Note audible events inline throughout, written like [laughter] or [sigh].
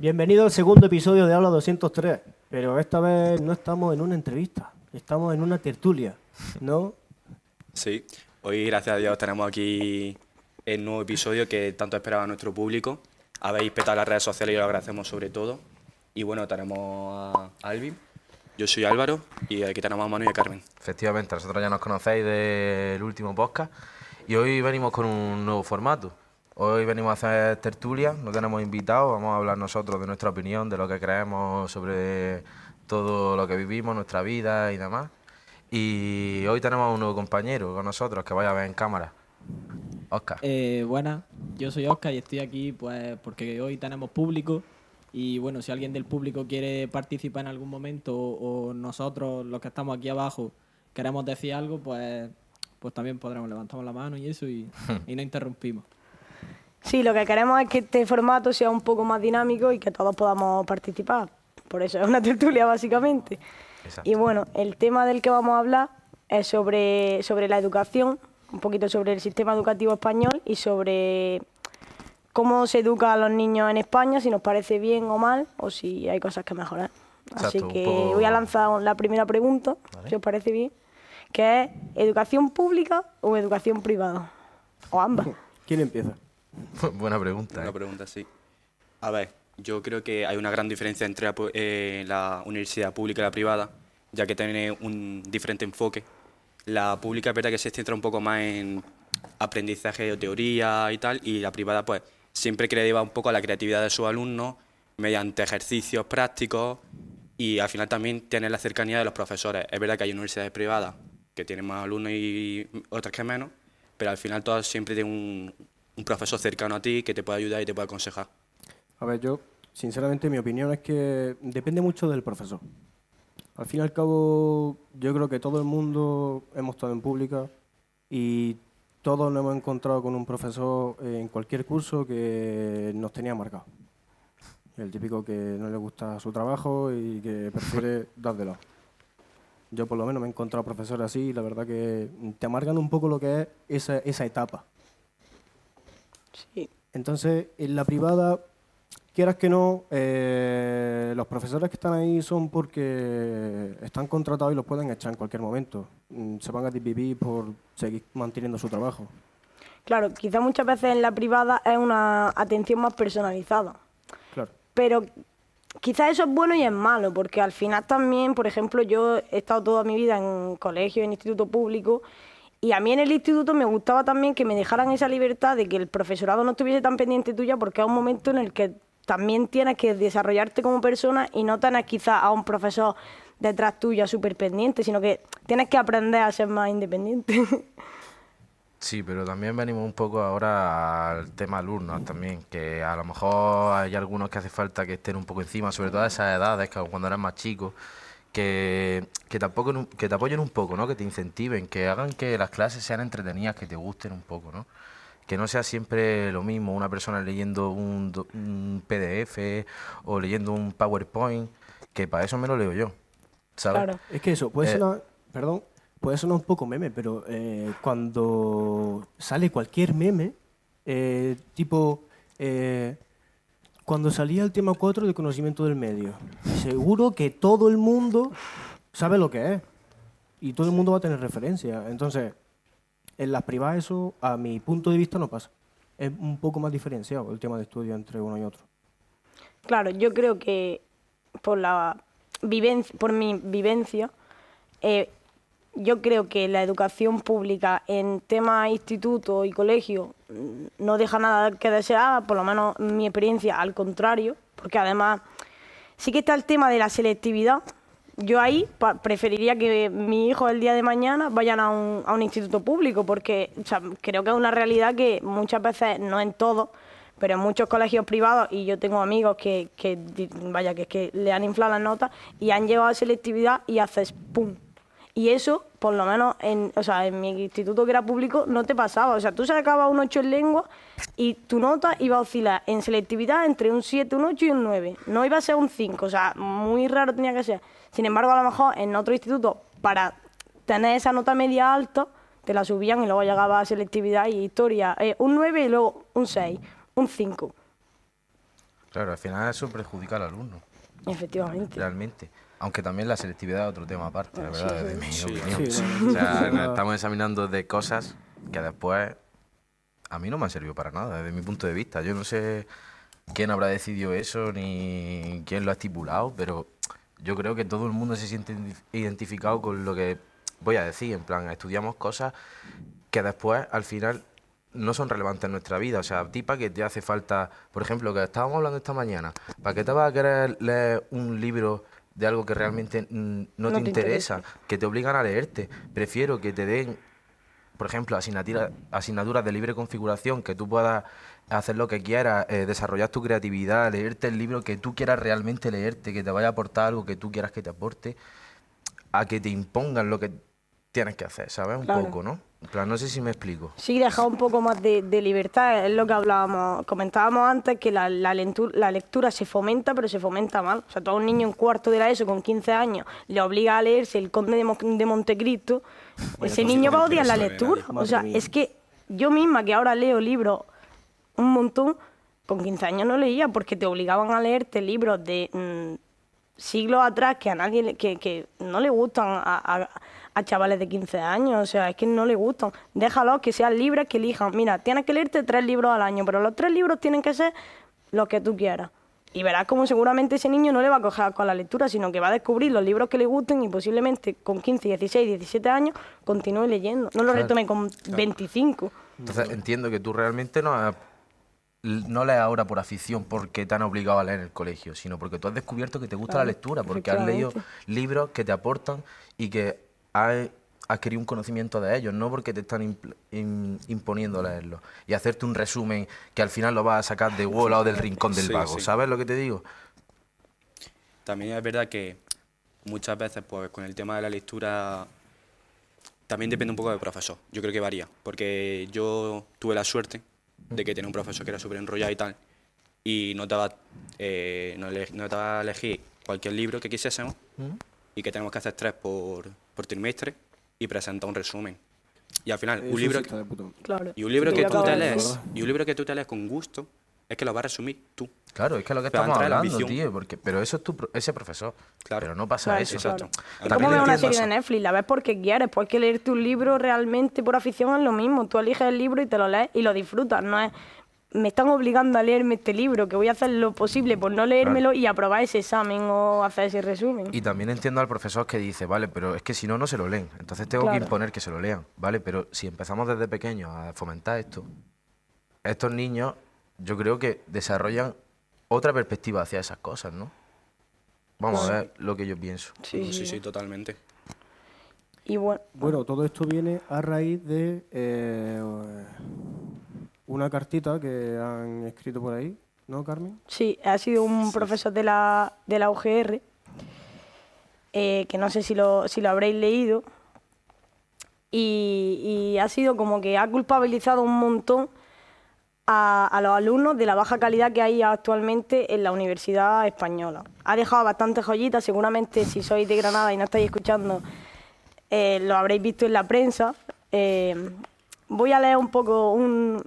Bienvenido al segundo episodio de Habla 203, pero esta vez no estamos en una entrevista, estamos en una tertulia, ¿no? Sí, hoy gracias a Dios tenemos aquí el nuevo episodio que tanto esperaba nuestro público. Habéis petado las redes sociales y lo agradecemos sobre todo. Y bueno, tenemos a Alvin, yo soy Álvaro y aquí tenemos a Manu y a Carmen. Efectivamente, nosotros ya nos conocéis del último podcast y hoy venimos con un nuevo formato. Hoy venimos a hacer tertulia, no tenemos invitados, vamos a hablar nosotros de nuestra opinión, de lo que creemos sobre todo lo que vivimos, nuestra vida y demás. Y hoy tenemos un nuevo compañero con nosotros que vaya a ver en cámara. Oscar. Eh, buenas, yo soy Oscar y estoy aquí pues porque hoy tenemos público y bueno, si alguien del público quiere participar en algún momento o, nosotros, los que estamos aquí abajo, queremos decir algo, pues, pues también podremos levantar la mano y eso y, [laughs] y no interrumpimos. Sí, lo que queremos es que este formato sea un poco más dinámico y que todos podamos participar. Por eso es una [laughs] tertulia, básicamente. Y bueno, el tema del que vamos a hablar es sobre, sobre la educación, un poquito sobre el sistema educativo español y sobre cómo se educa a los niños en España, si nos parece bien o mal, o si hay cosas que mejorar. Así que voy a lanzar la primera pregunta, si os parece bien, que es ¿educación pública o educación privada? O ambas. [laughs] ¿Quién empieza? [laughs] Buena pregunta. Buena ¿eh? pregunta, sí. A ver, yo creo que hay una gran diferencia entre la, eh, la universidad pública y la privada, ya que tiene un diferente enfoque. La pública es verdad que se centra un poco más en aprendizaje de teoría y tal, y la privada pues siempre que le lleva un poco a la creatividad de sus alumnos mediante ejercicios prácticos y al final también tiene la cercanía de los profesores. Es verdad que hay universidades privadas que tienen más alumnos y otras que menos, pero al final todas siempre tienen un, un profesor cercano a ti que te puede ayudar y te puede aconsejar. A ver, yo, sinceramente, mi opinión es que depende mucho del profesor. Al fin y al cabo, yo creo que todo el mundo hemos estado en pública y todos nos hemos encontrado con un profesor en cualquier curso que nos tenía marcado. El típico que no le gusta su trabajo y que prefiere [laughs] dárselo. Yo por lo menos me he encontrado profesores así y la verdad que te amargan un poco lo que es esa, esa etapa. Sí. Entonces, en la privada, quieras que no, eh, los profesores que están ahí son porque están contratados y los pueden echar en cualquier momento. Mm, Se van a desvivir por seguir manteniendo su trabajo. Claro, quizá muchas veces en la privada es una atención más personalizada. Claro. Pero quizás eso es bueno y es malo, porque al final también, por ejemplo, yo he estado toda mi vida en colegio, en instituto público, y a mí en el instituto me gustaba también que me dejaran esa libertad de que el profesorado no estuviese tan pendiente tuya, porque es un momento en el que también tienes que desarrollarte como persona y no tienes quizás a un profesor detrás tuya súper pendiente, sino que tienes que aprender a ser más independiente. [laughs] Sí, pero también venimos un poco ahora al tema alumnos también, que a lo mejor hay algunos que hace falta que estén un poco encima, sobre todo a esas edades, que cuando eres más chico, que, que, tampoco, que te apoyen un poco, ¿no? Que te incentiven, que hagan que las clases sean entretenidas, que te gusten un poco, ¿no? Que no sea siempre lo mismo, una persona leyendo un, PDF o leyendo un PowerPoint, que para eso me lo leo yo, ¿sabes? Claro. Es que eso, puede Eh, sonar, perdón, puede sonar un poco meme, pero eh, cuando sale cualquier meme, eh, tipo, eh, cuando salía el tema 4 de conocimiento del medio, seguro que todo el mundo sabe lo que es y todo el mundo va a tener referencia. Entonces, en las privadas eso, a mi punto de vista, no pasa. Es un poco más diferenciado el tema de estudio entre uno y otro. Claro, yo creo que por la vivencia, por mi vivencia, eh, yo creo que la educación pública en temas instituto y colegio mm, no deja nada que desear, por lo menos mi experiencia al contrario, porque además sí que está el tema de la selectividad. Yo ahí preferiría que mi hijo el día de mañana vayan a un, a un instituto público, porque creo que es una realidad que muchas veces, no en todos, pero en muchos colegios privados, y yo tengo amigos que, que vaya, que, que le han inflado las notas y han llevado selectividad y haces ¡pum! Y eso, por lo menos, en, o sea, en mi instituto que era público, no te pasaba. O sea, tú sacabas un 8 en lengua y tu nota iba a oscilar en selectividad entre un 7, un 8 y un 9. No iba a ser un 5, o sea, muy raro tenía que ser. Sin embargo, a lo mejor en otro instituto, para tener esa nota media alta, te la subían y luego llegaba a selectividad y historia. eh, un 9 y luego un 6, un 5. Claro, al final eso perjudica al alumno, Efectivamente. realmente. Aunque también la selectividad es otro tema aparte, la verdad, de mi Sí. opinión. O sea, [laughs] nos estamos examinando de cosas que después a mí no me han servido para nada, desde mi punto de vista. Yo no sé quién habrá decidido eso ni quién lo ha estipulado, pero yo creo que todo el mundo se siente identi- identificado con lo que voy a decir. En plan, estudiamos cosas que después, al final, no son relevantes en nuestra vida. O sea, a ti para que te hace falta, por ejemplo, que estábamos hablando esta mañana, ¿para qué te vas a querer leer un libro de algo que realmente no, No te, te interesa, interesa. que te obligan a leerte? Prefiero que te den, por ejemplo, asignatura- asignaturas de libre configuración, que tú puedas hacer lo que quieras, eh, desarrollar tu creatividad, leerte el libro que tú quieras realmente leerte, que te vaya a aportar algo que tú quieras que te aporte, a que te impongan lo que tienes que hacer, ¿sabes? Un Claro. poco, ¿no? En plan, no sé si me explico. Sí, dejar un poco más de, de libertad, es lo que hablábamos, comentábamos antes, que la, la, lentu- la lectura se fomenta, pero se fomenta mal. O sea, a un niño en cuarto de la ESO con 15 años le obliga a leerse El Conde de, Mo- de Montecristo, ese niño va a odiar la lectura. O sea, mía. es que yo misma, que ahora leo libros un montón, con 15 años no leía porque te obligaban a leerte libros de mm, siglos atrás que a nadie le- que, que no le gustan a, a- a chavales de 15 años, o sea, es que no le gustan. Déjalos que sean libres, que elijan. Mira, tienes que leerte tres libros al año, pero los tres libros tienen que ser los que tú quieras. Y verás como seguramente ese niño no le va a coger con la lectura, sino que va a descubrir los libros que le gusten y posiblemente con 15, 16, 17 años continúe leyendo. No lo retome con 25. Entonces entiendo que tú realmente no, has- no lees ahora por afición porque te han obligado a leer en el colegio, sino porque tú has descubierto que te gusta la Claro, lectura, porque has leído libros que te aportan y que has adquirido un conocimiento de ellos, no porque te están impl- imponiendo leerlos y hacerte un resumen que al final lo vas a sacar de Wall o del rincón del Sí, vago, sí. ¿sabes lo que te digo? También es verdad que muchas veces, pues con el tema de la lectura, también depende un poco del profesor. Yo creo que varía, porque yo tuve la suerte de que tenía un profesor que era súper enrollado y tal, y nos daba, eh, ele- nos daba a elegir cualquier libro que quisiésemos, y que tenemos que hacer tres por, por trimestre, y presentar un resumen. Y al final, Eso un libro. Claro. y un libro que tú te lees, y un libro que tú te lees con gusto, es que lo vas a resumir tú. Claro, es que es lo que Pero estamos hablando, tío, porque, pero eso es tu, pro- ese profesor, Claro. pero no pasa Claro, eso. claro. Exacto. Es También como ver una que serie pasa- de Netflix, la ves porque quieres, pues que leerte un libro realmente por afición es lo mismo. Tú eliges el libro y te lo lees y lo disfrutas, no es me están obligando a leerme este libro, que voy a hacer lo posible por no leérmelo y aprobar ese examen o hacer ese resumen. Y también entiendo al profesor que dice, vale, pero es que si no, no se lo leen. Entonces tengo que imponer que se lo lean, ¿vale? Pero si empezamos desde pequeños a fomentar esto, estos niños yo creo que desarrollan otra perspectiva hacia esas cosas, ¿no? Vamos a ver lo que yo pienso. Sí, sí, sí. sí, totalmente. Y bueno, Bueno, todo esto viene a raíz de eh, una cartita que han escrito por ahí, ¿no, Carmen? Sí, ha sido un profesor de la, de la UGR, eh, que no sé si lo, si lo habréis leído, y, y ha sido como que ha culpabilizado un montón a, a los alumnos de la baja calidad que hay actualmente en la Universidad Española. Ha dejado bastantes joyitas, seguramente si sois de Granada y no estáis escuchando, eh, lo habréis visto en la prensa. Eh, voy a leer un poco un,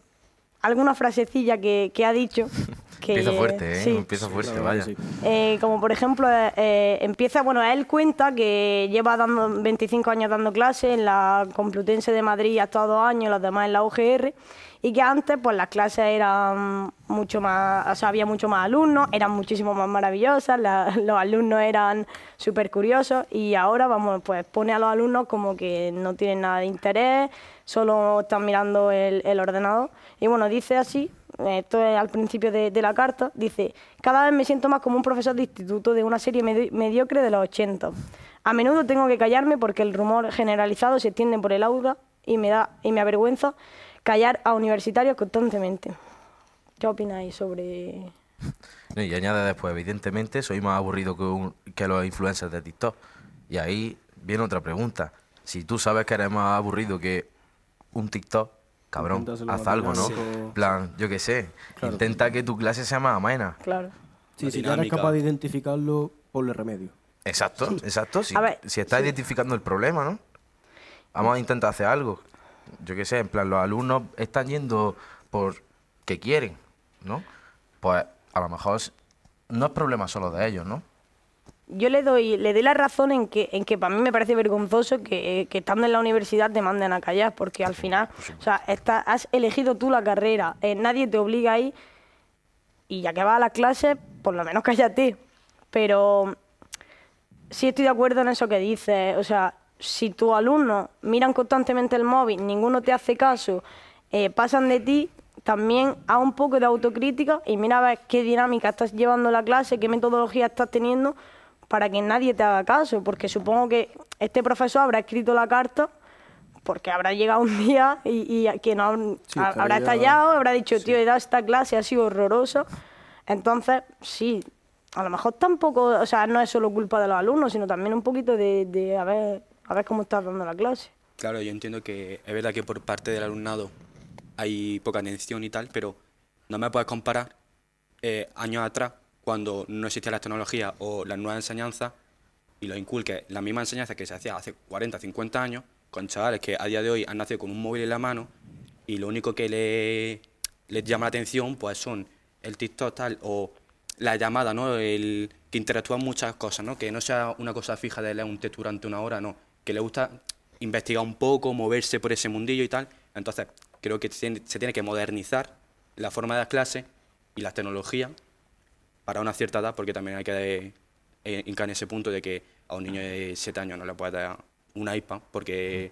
alguna frasecilla que, ha dicho. [laughs] Que, Empieza fuerte, ¿eh? sí. Empieza fuerte, vaya. sí. Eh, como por ejemplo, eh, eh, empieza, bueno, él cuenta que lleva dando 25 años dando clases en la Complutense de Madrid hasta dos años, los demás en la UGR, y que antes pues las clases eran mucho más, o sea, había mucho más alumnos, eran muchísimo más maravillosas, la- los alumnos eran súper curiosos y ahora, vamos, pues pone a los alumnos como que no tienen nada de interés, solo están mirando el, el ordenador. Y bueno, dice así, esto es al principio de, la carta, dice, cada vez me siento más como un profesor de instituto de una serie medi- mediocre de los 80. A menudo tengo que callarme porque el rumor generalizado se extiende por el aula y me da y me avergüenza callar a universitarios constantemente. ¿Qué opináis sobre...? [laughs] Y añade después, evidentemente, soy más aburrido que los influencers de TikTok. Y ahí viene otra pregunta. Si tú sabes que eres más aburrido que un TikTok, cabrón, haz algo, ¿no? sí. En plan, yo qué sé, Claro. intenta que tu clase sea más amena. Claro. Sí, si eres capaz de identificarlo, ponle remedio. Exacto, exacto. Si, A ver, si estás identificando el problema, ¿no? Vamos a intentar hacer algo. Yo qué sé, en plan, los alumnos están yendo por que quieren, ¿no? Pues a lo mejor no es problema solo de ellos, ¿no? Yo le doy, le doy la razón en que, en que para mí me parece vergonzoso que, que estando en la universidad te manden a callar, porque al final, o sea, está- has elegido tú la carrera, eh, nadie te obliga ahí, y ya que vas a las clases, por lo menos [laughs] cállate. Pero sí estoy de acuerdo en eso que dices, o sea, si tus alumnos miran constantemente el móvil, ninguno te hace caso, eh, pasan de ti, también haz un poco de autocrítica y mira a ver qué dinámica estás llevando la clase, qué metodología estás teniendo para que nadie te haga caso, porque supongo que este profesor habrá escrito la carta porque habrá llegado un día y, y que no Sí, ha- habrá estallado, habrá dicho, tío, he dado esta clase, ha sido horroroso. Entonces, sí, a lo mejor tampoco, o sea, no es solo culpa de los alumnos, sino también un poquito de, de a, ver, a ver cómo estás dando la clase. Claro, yo entiendo que es verdad que por parte del alumnado hay poca atención y tal, pero no me puedes comparar eh, años atrás, cuando no existía la tecnología o las nuevas enseñanzas, y lo inculque la misma enseñanza que se hacía hace 40, 50 años, con chavales que a día de hoy han nacido con un móvil en la mano, y lo único que le, les llama la atención pues son el TikTok tal, o la llamada, ¿no? El, que interactúan muchas cosas, ¿no? Que no sea una cosa fija de leer un texto durante una hora, no. Que le gusta investigar un poco, moverse por ese mundillo y tal. Entonces, creo que se tiene que modernizar la forma de dar clases y las tecnologías para una cierta edad, porque también hay que eh, hincar en ese punto de que a un niño de 7 años no le puedes dar un iPad porque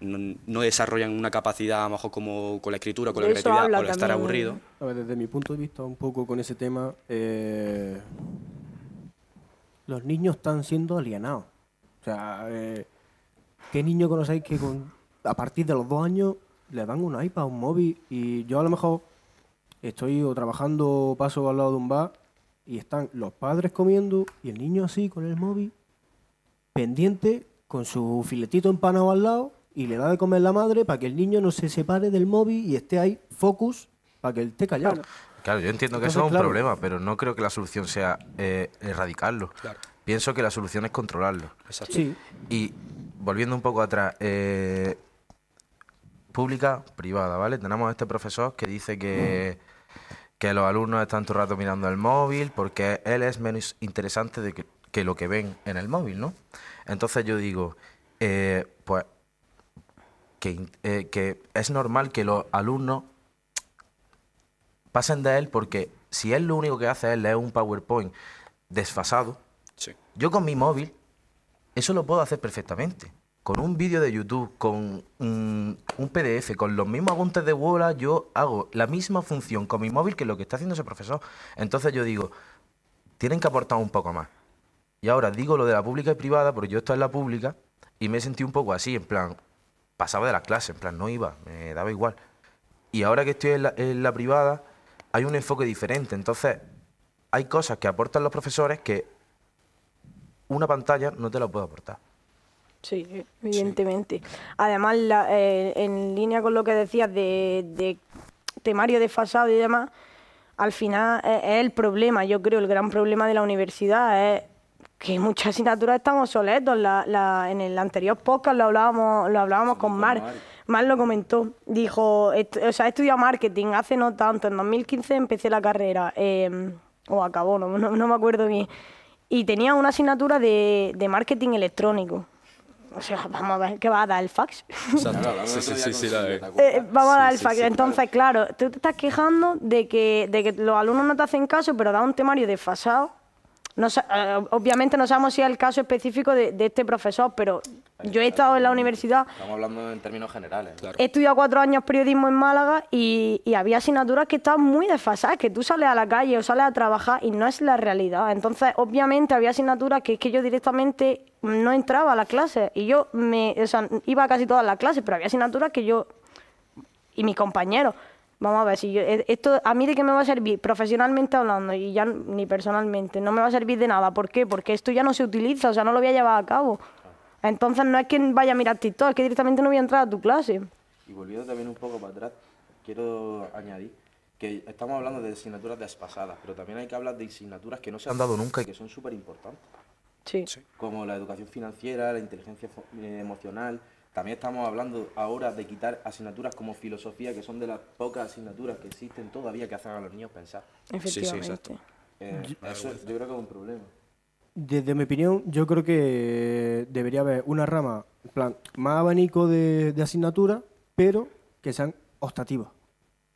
no, no desarrollan una capacidad a lo mejor como con la escritura, con la De eso creatividad, habla por estar aburrido. A ver, desde mi punto de vista, un poco con ese tema, eh, los niños están siendo alienados. O sea, eh, ¿qué niño conocéis que con, a partir de los dos años le dan un iPad, un móvil? Y yo a lo mejor estoy o trabajando o paso al lado de un bar y están los padres comiendo y el niño así con el móvil, pendiente, con su filetito empanado al lado y le da de comer la madre para que el niño no se separe del móvil y esté ahí, focus, para que él esté callado. Claro, yo entiendo que Entonces, eso es un claro. problema, pero no creo que la solución sea eh, erradicarlo. Claro. Pienso que la solución es controlarlo. Exacto. Sí, Y volviendo un poco atrás, eh, pública, privada, ¿vale? Tenemos a este profesor que dice que, que los alumnos están todo el rato mirando el móvil porque él es menos interesante de que, que lo que ven en el móvil, ¿no? Entonces yo digo, eh, pues que, eh, que es normal que los alumnos pasen de él porque si él lo único que hace es leer un PowerPoint desfasado, Sí. yo con mi móvil, eso lo puedo hacer perfectamente. Con un vídeo de YouTube, con un, PDF, con los mismos apuntes de Word, yo hago la misma función con mi móvil que lo que está haciendo ese profesor. Entonces yo digo, tienen que aportar un poco más. Y ahora digo lo de la pública y privada, porque yo estoy en la pública y me sentí un poco así, en plan, pasaba de las clases, en plan, no iba, me daba igual. Y ahora que estoy en la, en la privada, hay un enfoque diferente. Entonces, hay cosas que aportan los profesores que una pantalla no te la puede aportar. Sí, evidentemente. Además, la- eh, en línea con lo que decías de, de temario desfasado y demás, al final es, es el problema, yo creo, el gran problema de la universidad es que muchas asignaturas están obsoletos. La, la- en el anterior podcast lo hablábamos, lo hablábamos con Mar. Mar lo comentó. Dijo, o sea, he estudiado marketing hace no tanto. En 2015 empecé la carrera. eh, o acabó, no, no- no me acuerdo bien. Y tenía una asignatura de, de marketing electrónico. O sea, vamos a ver, ¿qué va a dar el fax? La- Eh, vamos a dar el fax. Entonces, claro, tú te estás quejando de que, de que los alumnos no te hacen caso, pero da un temario desfasado. No, eh, obviamente no sabemos si es el caso específico de, de este profesor, pero yo he estado en la universidad, Estamos hablando en términos generales. Claro. he estudiado cuatro años periodismo en Málaga y, y había asignaturas que estaban muy desfasadas, que tú sales a la calle o sales a trabajar y no es la realidad. Entonces, obviamente había asignaturas que es que yo directamente no entraba a las clases y yo me, o sea, iba a casi todas las clases, pero había asignaturas que yo y mis compañeros. Vamos a ver, si yo, eh, esto a mí de qué me va a servir profesionalmente hablando y ya ni personalmente, no me va a servir de nada. ¿Por qué? Porque esto ya no se utiliza, o sea, no lo voy a llevar a cabo. Entonces no es que vaya a mirar TikTok, es que directamente no voy a entrar a tu clase. Y volviendo también un poco para atrás, quiero añadir que estamos hablando de asignaturas despasadas, pero también hay que hablar de asignaturas que no se han dado nunca y que son súper importantes, Sí. como la educación financiera, la inteligencia eh, emocional, también estamos hablando ahora de quitar asignaturas como filosofía, que son de las pocas asignaturas que existen todavía que hacen a los niños pensar. Efectivamente. exacto. Eh, eso yo creo que es un problema. Desde mi opinión, yo creo que debería haber una rama, en plan, más abanico de, de asignaturas, pero que sean optativas.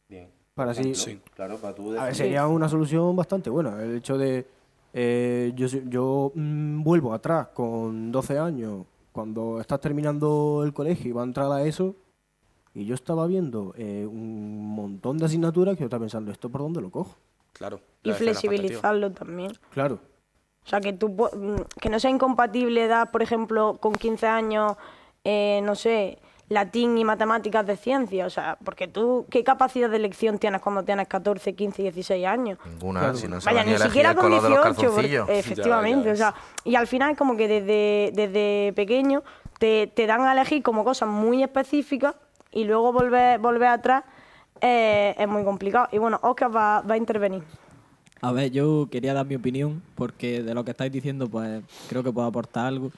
Bien. Para así, Sí. Claro, para tú A ver, sería una solución bastante buena. El hecho de. eh, yo yo mm, vuelvo atrás con 12 años, cuando estás terminando el colegio y va a entrar a eso, y yo estaba viendo eh, un montón de asignaturas que yo estaba pensando, ¿esto por dónde lo cojo? Claro. Y flexibilizarlo también. Claro. O sea, que, tú, pu- mm, que no sea incompatible dar, por ejemplo, con 15 años, eh, no sé, latín y matemáticas de ciencia. O sea, porque tú, ¿qué capacidad de elección tienes cuando tienes 14, 15, 16 años? Ninguna, Claro. si no se Vaya, ni siquiera con color de los 18, porque- calzoncillos. efectivamente. Ya, ya o sea, y al final como que desde, desde pequeño te, te dan a elegir como cosas muy específicas y luego volver, volver atrás eh, es muy complicado. Y bueno, Oscar va, va a intervenir. A ver, yo quería dar mi opinión porque de lo que estáis diciendo, pues creo que puedo aportar algo.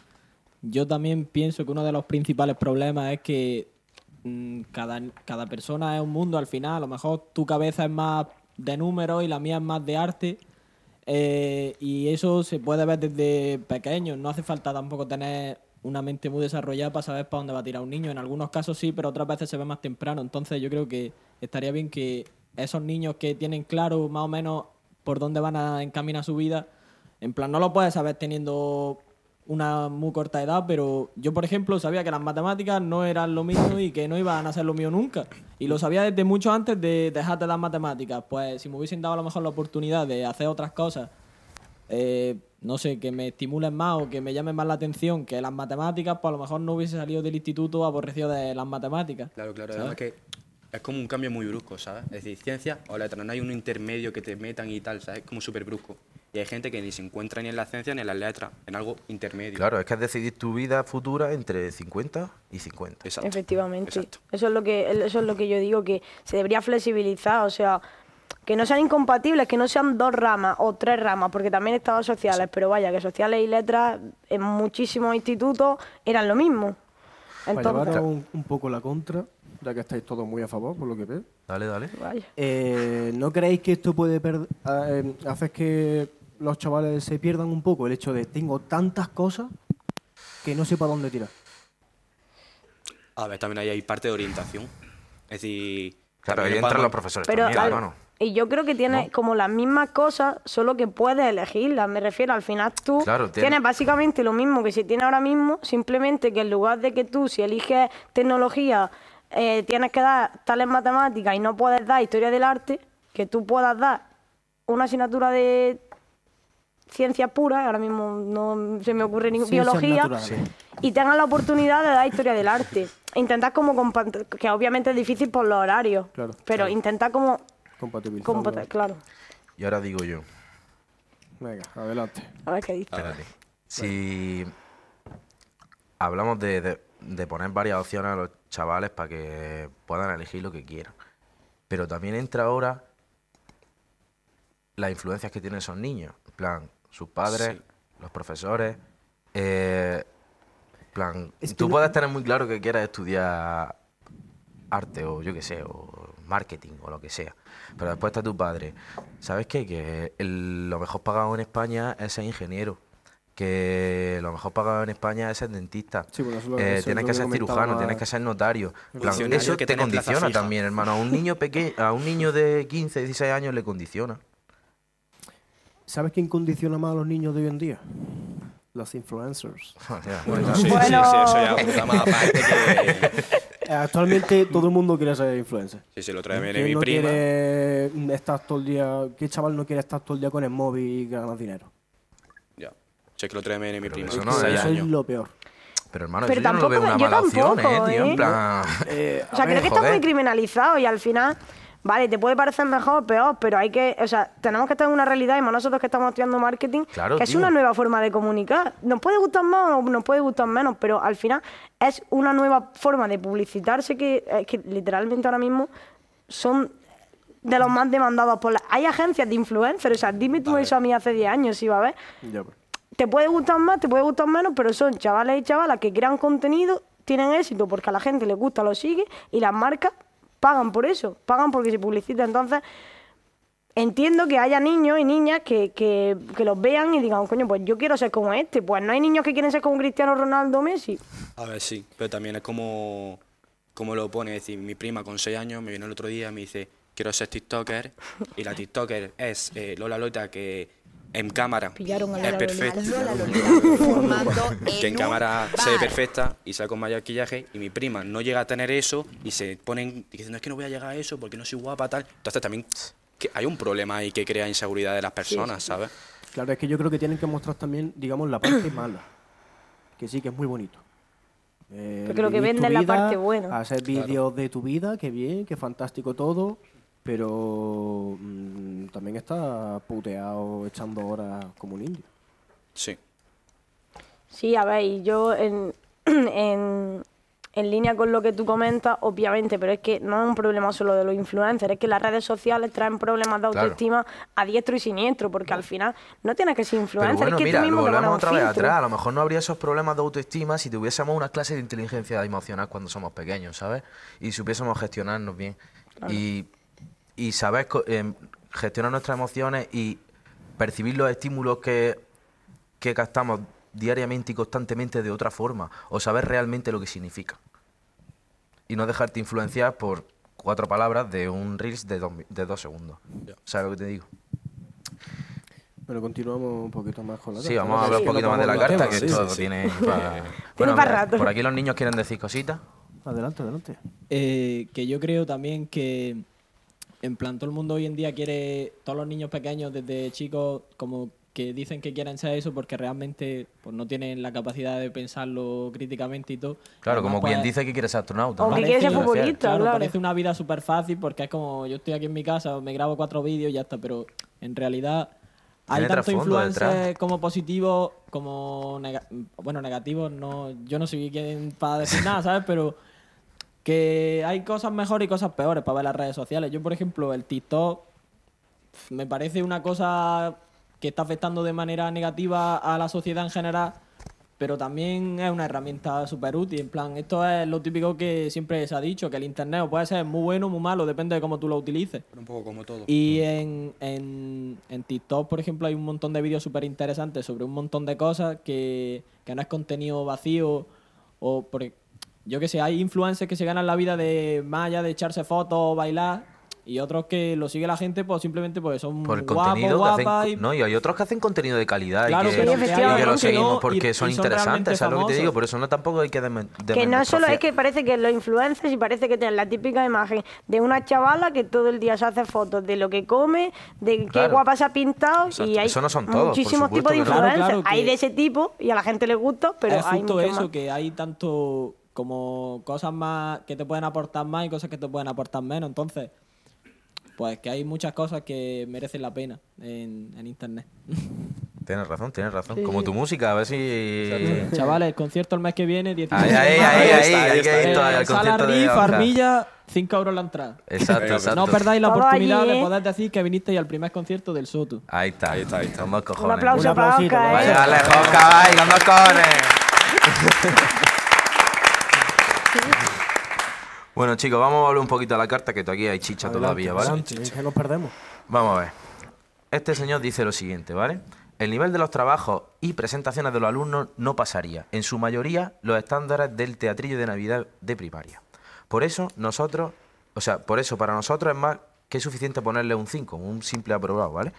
Yo también pienso que uno de los principales problemas es que mm, cada, cada persona es un mundo al final. A lo mejor tu cabeza es más de números y la mía es más de arte. Eh, y eso se puede ver desde pequeño. No hace falta tampoco tener una mente muy desarrollada para saber para dónde va a tirar un niño. En algunos casos sí, pero otras veces se ve más temprano. Entonces yo creo que estaría bien que esos niños que tienen claro más o menos por dónde van a encaminar su vida, en plan, no lo puedes saber teniendo una muy corta edad, pero yo, por ejemplo, sabía que las matemáticas no eran lo mío y que no iban a ser lo mío nunca. Y lo sabía desde mucho antes de dejar de las matemáticas. Pues si me hubiesen dado a lo mejor la oportunidad de hacer otras cosas, eh, no sé, que me estimulen más o que me llamen más la atención que las matemáticas, pues a lo mejor no hubiese salido del instituto aborrecido de las matemáticas. Claro, claro. ¿sabes? Además que es como un cambio muy brusco, ¿sabes? Es decir, ciencia o letra, no hay un intermedio que te metan y tal, ¿sabes? Es como súper brusco. Y hay gente que ni se encuentra ni en la ciencia ni en las letras, en algo intermedio. Claro, es que es decidir tu vida futura entre 50 y 50. Exacto. Efectivamente. Exacto. Eso es lo que eso es lo que yo digo que se debería flexibilizar, o sea, que no sean incompatibles, que no sean dos ramas o tres ramas, porque también estaban sociales, pero vaya, que sociales y letras en muchísimos institutos eran lo mismo. Para Entonces, llevaros un, un poco la contra, ya que estáis todos muy a favor, por lo que veo. Dale, dale. vaya. Eh, ¿No creéis que esto puede eh, hacer que los chavales se pierdan un poco? El hecho de tengo tantas cosas que no sé para dónde tirar. A ver, también ahí hay parte de orientación. Es decir... Claro, ahí entran los profesores Pero también, al- hermano. y yo creo que tiene como las mismas cosas, solo que puedes elegirlas. Me refiero, al final tú Claro, tiene- tienes básicamente lo mismo que si tienes ahora mismo, simplemente que en lugar de que tú, si eliges tecnología, eh, tienes que dar tales matemáticas y no puedes dar historia del arte, que tú puedas dar una asignatura de ciencia pura, ahora mismo no se me ocurre ninguna biología, y tengas la oportunidad de dar historia del arte. Intentar como que obviamente es difícil por los horarios, Claro, pero intentar como Compatibilizarlo. compa- claro. Y ahora digo yo, Venga, adelante. A ver qué dice. espérate. Si hablamos de, de- de poner varias opciones a los chavales para que puedan elegir lo que quieran, pero también entra ahora las influencias que tienen esos niños. En plan, sus padres, Sí. los profesores. eh, plan, Es que tú no- puedes tener muy claro que quieres estudiar arte o yo qué sé, o marketing o lo que sea. Pero después está tu padre. ¿Sabes qué? Que el- lo mejor pagado en España es ser ingeniero. Que lo mejor pagado en España es ser dentista. Sí, bueno, eso es lo- Eh, eso tienes que ser cirujano, tienes que ser notario. Plan, eso que te condiciona también, hermano. A un niño pequeño, a un niño de 15, 16 años le condiciona. ¿Sabes quién condiciona más a los niños de hoy en día? Los influencers. [laughs] Bueno, sí, Bueno. sí, sí, eso ya es un tema aparte que... Eh, [laughs] Actualmente todo el mundo quiere ser influencer. Sí, sí, lo viene ¿Quién mi no prima. quiere estar todo el día? ¿Qué chaval no quiere estar todo el día con el móvil y ganar dinero? Ya. Sé que lo otra vez viene mi Pero prima. eso no Eso seis es- lo peor. Pero hermano, Pero eso yo no lo veo tampoco- una mala opción, tampoco, eh, tío. ¿eh? En plan. Eh, O sea, creo que está muy criminalizado y al final, vale, te puede parecer mejor o peor, pero hay que, o sea, tenemos que estar en una realidad y más nosotros que estamos estudiando marketing, Claro, que es tío. una nueva forma de comunicar. Nos puede gustar más o nos puede gustar menos, pero al final es una nueva forma de publicitarse que, es que literalmente ahora mismo son de los más demandados por la... Hay agencias de influencers, o sea, dime tú eso a mí hace 10 años, si va a ver. Ya, pues. Te puede gustar más, te puede gustar menos, pero son chavales y chavalas que crean contenido, tienen éxito porque a la gente le gusta, lo sigue y las marcas pagan por eso, pagan porque se publicita. Entonces, entiendo que haya niños y niñas que, que, que los vean y digan, coño, pues yo quiero ser como este. Pues no hay niños que quieren ser como Cristiano Ronaldo Messi. A ver, sí, pero también es como, como lo pone, es decir, mi prima con 6 años me vino el otro día y me dice, quiero ser TikToker, y la [laughs] TikToker es eh, Lola Lota que en cámara Pillaron a es perfecta, [laughs] que en cámara se ve perfecta y sale con maquillaje y mi prima no llega a tener eso y se ponen diciendo es que no voy a llegar a eso porque no soy guapa tal. Entonces también que hay un problema ahí que crea inseguridad de las personas, ¿sabes? Claro, es que yo creo que tienen que mostrar también, digamos, la parte [coughs] mala. Que sí, que es muy bonito. Eh, Porque lo que vivir tu vende es la parte buena. Hacer vídeos de tu vida, que bien, que fantástico todo. Pero mm, también está puteado echando horas como un indio. Sí. Sí, a ver, y yo en, [clears throat] en, en línea con lo que tú comentas, obviamente, pero es que no es un problema solo de los influencers, es que las redes sociales traen problemas de Claro. autoestima a diestro y siniestro, porque al final no tienes que ser Pero influencer, bueno, es que mira, tú mismo te volvemos un otra vez filtro. atrás. A lo mejor no habría esos problemas de autoestima si tuviésemos una clase de inteligencia emocional cuando somos pequeños, ¿sabes? Y supiésemos gestionarnos bien. Y, y saber em, gestionar nuestras emociones y percibir los estímulos que, que captamos diariamente y constantemente de otra forma. O saber realmente lo que significa. Y no dejarte influenciar por cuatro palabras de un Reels de dos, mi- de dos segundos. Ya. ¿Sabes lo que te digo? Pero continuamos un poquito más con la Sí, carta, vamos a hablar un Sí, poquito más de la carta, que sí, esto sí, sí. tiene [laughs] para... Tiene para rato. Por aquí los niños quieren decir cositas. Adelante, adelante. Eh, que yo creo también que en plan todo el mundo hoy en día quiere, todos los niños pequeños desde chicos como que dicen que quieren ser eso porque realmente pues no tienen la capacidad de pensarlo críticamente y todo. Claro, Además, como quien pues, dice que quiere ser astronauta. O ¿no? que quiere ser Parece- futbolista, Claro, claro. parece una vida súper fácil porque es como yo estoy aquí en mi casa, me grabo cuatro vídeos y ya está, pero en realidad hay tanto influencers como positivos como bueno, negativos, no, yo no soy quien para decir nada, ¿sabes? Pero que hay cosas mejores y cosas peores para ver las redes sociales. Yo, por ejemplo, el TikTok me parece una cosa que está afectando de manera negativa a la sociedad en general, pero también es una herramienta súper útil. En plan, esto es lo típico que siempre se ha dicho, que el Internet puede ser muy bueno o muy malo, depende de cómo tú lo utilices. Pero un poco como todo. Y en, en, en TikTok, por ejemplo, hay un montón de vídeos súper interesantes sobre un montón de cosas que, que no es contenido vacío o por, yo que sé, hay influencers que se ganan la vida de más allá de echarse fotos bailar y otros que lo sigue la gente pues simplemente pues son Por el guapos, contenido que hacen. guapas y- No, y hay otros que hacen contenido de calidad Claro, y que, que y que lo no, seguimos y- porque y son interesantes, ¿sabes lo que te digo? Por eso no tampoco hay que Que no solo es que parece que los influencers y parece que tienen la típica imagen de una chavala que todo el día se hace fotos de lo que come, de qué Claro. guapa se ha pintado Exacto. y hay Eso no son todos, muchísimos supuesto tipos de no. Influencers. claro, Hay de ese tipo y a la gente le gusta, pero es hay justo mucho eso, más. que hay tanto como cosas más que te pueden aportar más y cosas que te pueden aportar menos. Entonces, pues que hay muchas cosas que merecen la pena en, en internet. [laughs] Tienes razón, tienes razón. Como tu música, a ver si. Chavales, el concierto el mes que viene, 16 Ahí, ahí, de ahí, ahí, está, ahí hay que ir está. todavía al Sala de Riff. Armilla, 5 euros la entrada. Exacto, exacto. No perdáis la Todo oportunidad allí, de ¿eh? poder decir que vinisteis al primer concierto del Soto. Ahí está, ahí está, ahí está. Con dos cojones. Un aplauso Un para Oscar, vaya. ¿eh? Vaya lejos, caballo, con cojones. [laughs] bueno, chicos, vamos a volver un poquito a la carta, que aquí hay chicha Adelante, todavía, ¿vale? es que nos perdemos. Vamos a ver. Este señor dice lo siguiente, ¿vale? El nivel de los trabajos y presentaciones de los alumnos no pasaría, en su mayoría, los estándares del teatrillo de Navidad de primaria. Por eso, nosotros, o sea, por eso para nosotros es más que suficiente ponerle un 5, un simple aprobado, ¿vale?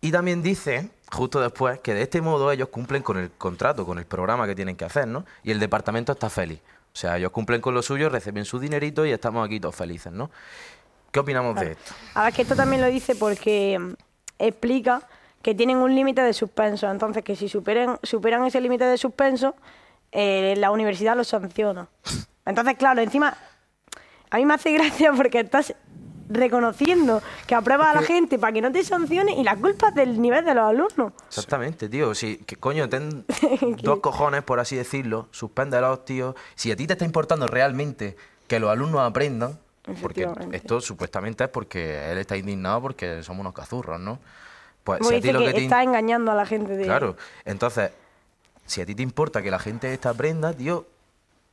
Y también dice, justo después, que de este modo ellos cumplen con el contrato, con el programa que tienen que hacer, ¿no? Y el departamento está feliz. O sea, ellos cumplen con lo suyo, reciben su dinerito y estamos aquí todos felices, ¿no? ¿Qué opinamos de esto? A ver, que esto también lo dice porque mm, explica que tienen un límite de suspenso. Entonces, que si superen, superan ese límite de suspenso, eh, la universidad los sanciona. Entonces, claro, encima, a mí me hace [laughs] gracia porque estás reconociendo que apruebas a la gente para que no te sancione y la culpa es del nivel de los alumnos. Exactamente, tío. Si, que coño, ten [laughs] dos cojones, por así decirlo, suspéndelos, tío. Si a ti te está importando realmente que los alumnos aprendan, porque esto supuestamente es porque él está indignado porque somos unos cazurros, ¿no? Pues Como si a ti lo que, que te in- está engañando a la gente de... Claro, entonces, si a ti te importa que la gente esta aprenda, tío,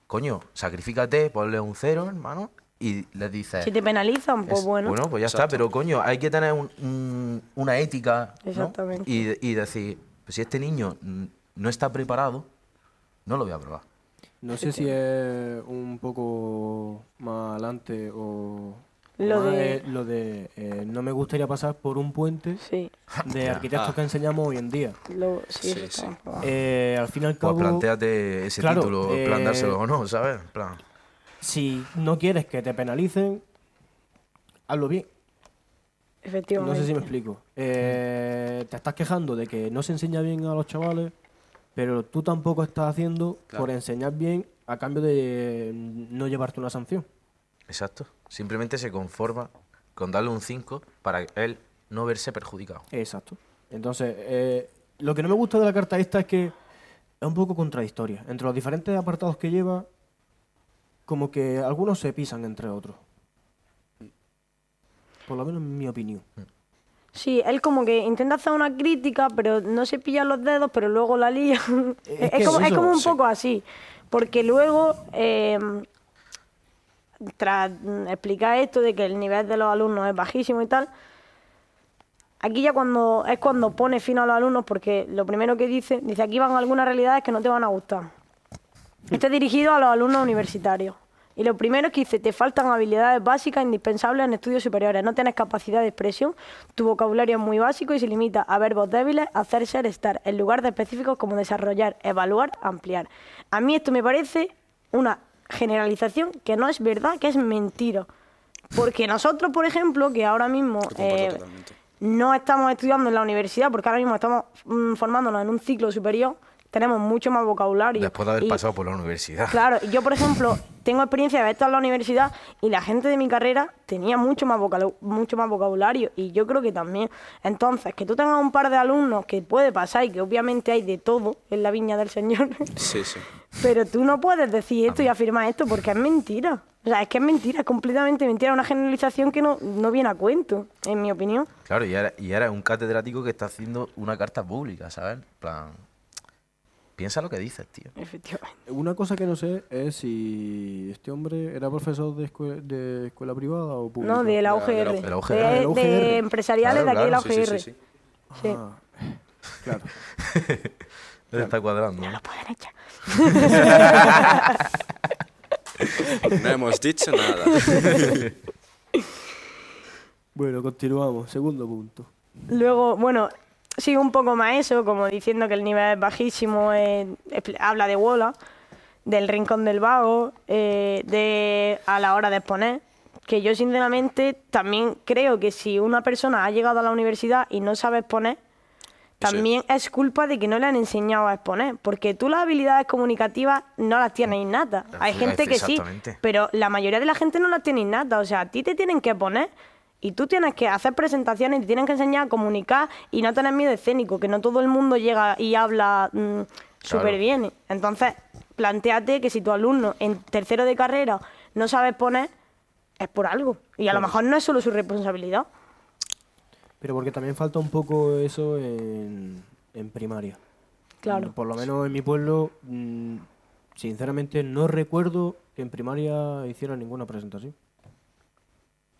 coño, sacrifícate, ponle un cero, hermano, y les dices... Si te penalizan, pues es- bueno. pues ya está, pero coño, hay que tener un- un- una ética, ¿no? Exactamente. Y, y decir, pues si este niño no está preparado, no lo voy a probar. No sé si es un poco más adelante o Lo de- es lo de eh, no me gustaría pasar por un puente Sí, de [laughs] arquitectos Ah. que enseñamos hoy en día. lo, sí, Sí. Eh, al fin y al Pues planteate ese claro, título, en plan eh, dárselo o no, ¿sabes? En plan, si no quieres que te penalicen, hazlo bien. No Efectivamente. sé si me explico. Eh, te estás quejando de que no se enseña bien a los chavales, pero tú tampoco estás haciendo Claro. por enseñar bien a cambio de no llevarte una sanción. exacto. Simplemente se conforma con darle un 5 para él no verse perjudicado. Exacto. Entonces, eh, lo que no me gusta de la carta esta es que es un poco contradictoria. Entre los diferentes apartados que lleva, como que algunos se pisan entre otros. Por lo menos en mi opinión. Sí, él como que intenta hacer una crítica, pero no se pilla los dedos, pero luego la lía. Es [laughs] es, que como, es como un sí. poco así. Porque luego, eh, tras mm, explicar esto de que el nivel de los alumnos es bajísimo y tal, aquí ya cuando es cuando pone fin a los alumnos, porque lo primero que dice, dice aquí van algunas realidades que no te van a gustar. Esto es dirigido a los alumnos universitarios. Y lo primero es que dice, te faltan habilidades básicas indispensables en estudios superiores. No tienes capacidad de expresión, tu vocabulario es muy básico y se limita a verbos débiles, hacer, ser, estar, en lugar de específicos como desarrollar, evaluar, ampliar. A mí esto me parece una generalización que no es verdad, que es mentira. Porque nosotros, por ejemplo, que ahora mismo... Eh, no estamos estudiando en la universidad porque ahora mismo estamos mm, formándonos en un ciclo superior, tenemos mucho más vocabulario. Después de haber y- pasado por la universidad. Claro, yo por [laughs] ejemplo tengo experiencia de haber estado en la universidad y la gente de mi carrera tenía mucho más, mucho más vocabulario y yo creo que también. Entonces, que tú tengas un par de alumnos que puede pasar y que obviamente hay de todo en la viña del Señor, Sí, sí. [laughs] pero tú no puedes decir esto y afirmar esto porque es mentira. O sea, es que es mentira, es completamente mentira, una generalización que no, no viene a cuento, en mi opinión. Claro, y era, y era un catedrático que está haciendo una carta pública, ¿sabes? En plan, piensa lo que dices, tío. Efectivamente. Una cosa que no sé es si este hombre era profesor de, escue- de escuela privada o pública. No, de la UGR. de la- de la UGR. De, de la de UGR. empresariales Claro, de aquí de la claro, UGR. Sí, sí, sí. Sí. Ah, claro. [laughs] Él está cuadrando, ¿no? Lo pueden echar. No hemos dicho nada. [laughs] Bueno, continuamos. Segundo punto. Luego, bueno, sigue un poco más eso, como diciendo que el nivel es bajísimo, eh, habla de Wola, del rincón del vago, eh, de a la hora de exponer, que yo sinceramente también creo que si una persona ha llegado a la universidad y no sabe exponer, también es culpa de que no le han enseñado a exponer, porque tú las habilidades comunicativas no las tienes innatas. Hay gente que sí, pero la mayoría de la gente no las tiene innatas. O sea, a ti te tienen que poner y tú tienes que hacer presentaciones y te tienen que enseñar a comunicar y no tener miedo escénico, que no todo el mundo llega y habla mm, súper bien. Entonces, planteate que si tu alumno en tercero de carrera no sabe exponer, es por algo. Y a lo mejor no es solo su responsabilidad. Pero porque también falta un poco eso en, en primaria. Claro. Por lo menos en mi pueblo, mm, sinceramente no recuerdo que en primaria hicieran ninguna presentación.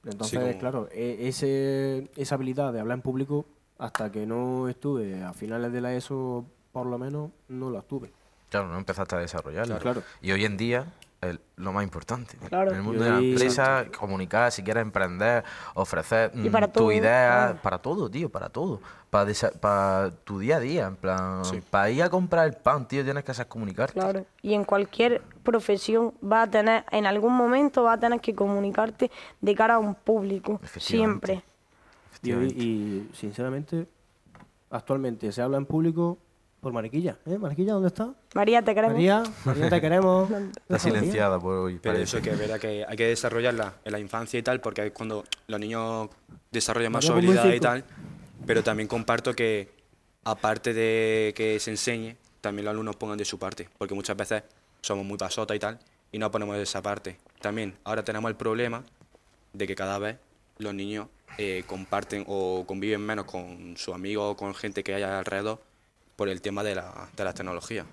Entonces, como- claro, e- ese, esa habilidad de hablar en público, hasta que no estuve a finales de la ESO, por lo menos, no la tuve. Claro, no empezaste a desarrollarlo. Claro. Y hoy en día es lo más importante. Claro. En el mundo de la empresa, comunicar, si quieres emprender, ofrecer mm, para tu todo, idea, claro. para todo, tío, para todo. Para, para tu día a día, en plan, Sí. para ir a comprar el pan, tío, tienes que saber comunicarte. Claro. Y en cualquier profesión va a tener, en algún momento va a tener que comunicarte de cara a un público. Efectivamente. Siempre. Y, hoy- y, sinceramente, actualmente se habla en público por Mariquilla. ¿Eh? Mariquilla, ¿dónde está? María, te queremos. María, María, te queremos. [laughs] Está silenciada por hoy. Pero parece. eso que es verdad que hay que desarrollarla en la infancia y tal, porque es cuando los niños desarrollan más su un habilidad y tal. Pero también comparto que, aparte de que se enseñe, también los alumnos pongan de su parte, porque muchas veces somos muy pasotas y tal, y no ponemos de esa parte. También, ahora tenemos el problema de que cada vez los niños eh, comparten o conviven menos con sus amigos o con gente que hay alrededor por el tema de, la, de las tecnologías.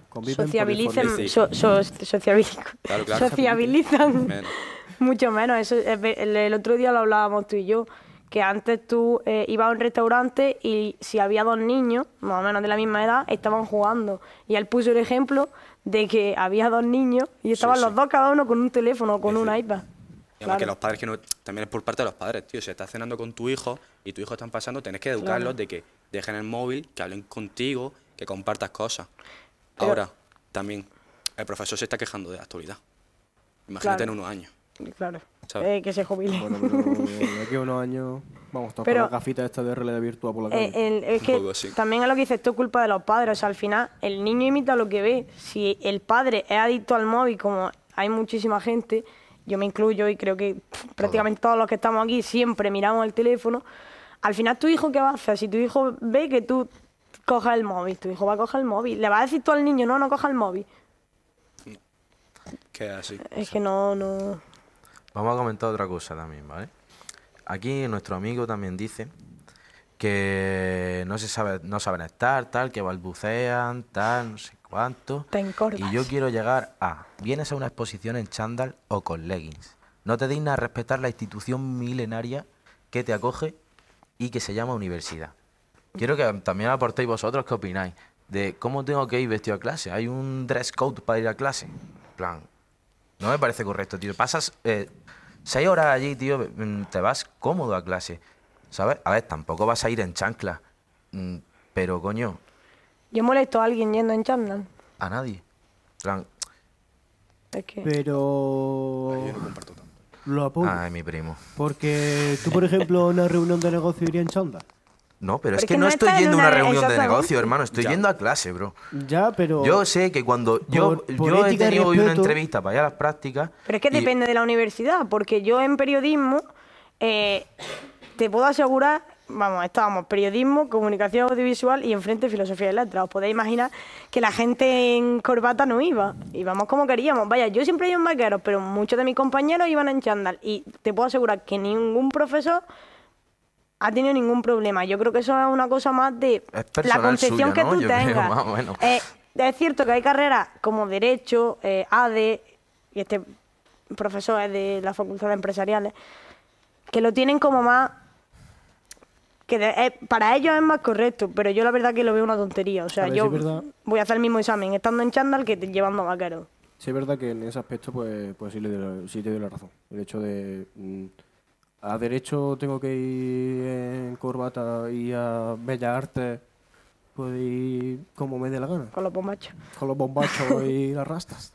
So- so- sociabilizan, Claro, claro. sociabilizan [laughs] Menos. mucho menos. Eso, es ver- el, el otro día lo hablábamos tú y yo, que antes tú eh, ibas a un restaurante y si había dos niños, más o menos de la misma edad, estaban jugando. Y él puso el ejemplo de que había dos niños y estaban sí. los dos cada uno con un teléfono o con Es un decir, iPad. Y además que Claro. los padres que no, también es por parte de los padres, tío. Si estás cenando con tu hijo y tu hijo están pasando, tenés que educarlos de que dejen el móvil, que hablen contigo, que compartas cosas. Pero- Ahora, también, el profesor se está quejando de la actualidad. Imagínate Claro. en unos años. Claro, ¿Sabes? eh, que se jubile. Bueno, pero de aquí a unos años vamos todos Pero- con las gafitas estas de realidad virtual por la Eh, calle. el- es [laughs] que también es lo que dices, es culpa de los padres. O sea, al final, el niño imita lo que ve. Si el padre es adicto al móvil, como hay muchísima gente, yo me incluyo y creo que pff, prácticamente todos los que estamos aquí siempre miramos el teléfono. Al final, tu hijo, ¿qué va a hacer? Si tu hijo ve que tú cojas el móvil, tu hijo va a coger el móvil. Le vas a decir tú al niño, no, no coja el móvil. Que es así. Es que no, no. Vamos a comentar otra cosa también, ¿vale? Aquí nuestro amigo también dice que no se sabe, no saben estar, tal, que balbucean, tal, no sé cuánto. Te encorvas. Y yo quiero llegar a, vienes a una exposición en chándal o con leggings. No te dignas a respetar la institución milenaria que te acoge y que se llama universidad. Quiero que también aportéis vosotros qué opináis de cómo tengo que ir vestido a clase. ¿Hay un dress code para ir a clase? En plan, no me parece correcto, tío. Pasas eh, seis horas allí, tío, mm, te vas cómodo a clase, ¿sabes? A ver, tampoco vas a ir en chancla, mm, pero coño, Yo molesto a alguien yendo en chándal. a nadie. En plan, Es que... Pero Yo no comparto tanto. lo apoyo. ay, mi primo. Porque tú, por ejemplo, a una reunión de negocio irías en chándal. No, pero Pero es que, que no no estoy yendo a una una- reunión de negocio, hermano. Estoy Ya. yendo a clase, bro. Ya, pero... Yo sé que cuando yo, Por- por yo he tenido hoy una entrevista para ir a las prácticas. Pero es que y- depende de la universidad, porque yo en periodismo eh, te puedo asegurar, vamos, estábamos periodismo, comunicación audiovisual y enfrente filosofía y letras. Os podéis imaginar que la gente en corbata no iba, íbamos como queríamos. Vaya, yo siempre he ido en vaqueros, pero muchos de mis compañeros iban en chándal y te puedo asegurar que ningún profesor ha tenido ningún problema. Yo creo que eso es una cosa más de la concepción suya, que ¿no? tú Yo tengas. Eh, es cierto que hay carreras como Derecho, eh, ADE, y este profesor es de la Facultad de Empresariales, que lo tienen como más... que de- eh, para ellos es más correcto, pero yo la verdad que lo veo una tontería. O sea, ver, yo sí voy a hacer el mismo examen estando en chándal que te- llevando vaquero. Sí, es verdad que en ese aspecto, pues, pues sí, le doy, la- sí te doy la razón. El hecho de. A derecho tengo que ir en corbata y a Bellas Artes puedo ir como me dé la gana. Con los bombachos. Con los bombachos y [laughs] las rastas.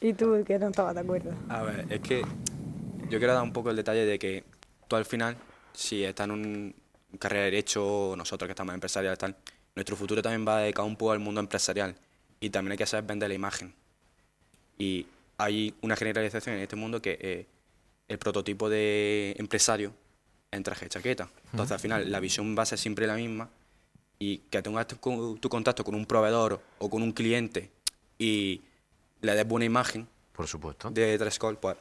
Y tú que no estabas de acuerdo. A ver, es que yo quiero dar un poco el detalle de que tú al final, si estás en un carrera de derecho, nosotros que estamos en empresarial tal, nuestro futuro también va dedicado un poco al mundo empresarial y también hay que saber vender la imagen. Y hay una generalización en este mundo que eh, el prototipo de empresario es en traje de chaqueta. Entonces al final la visión va a ser siempre la misma y que tengas tu, tu contacto con un proveedor o con un cliente y le des buena imagen Por supuesto. de dress code, pues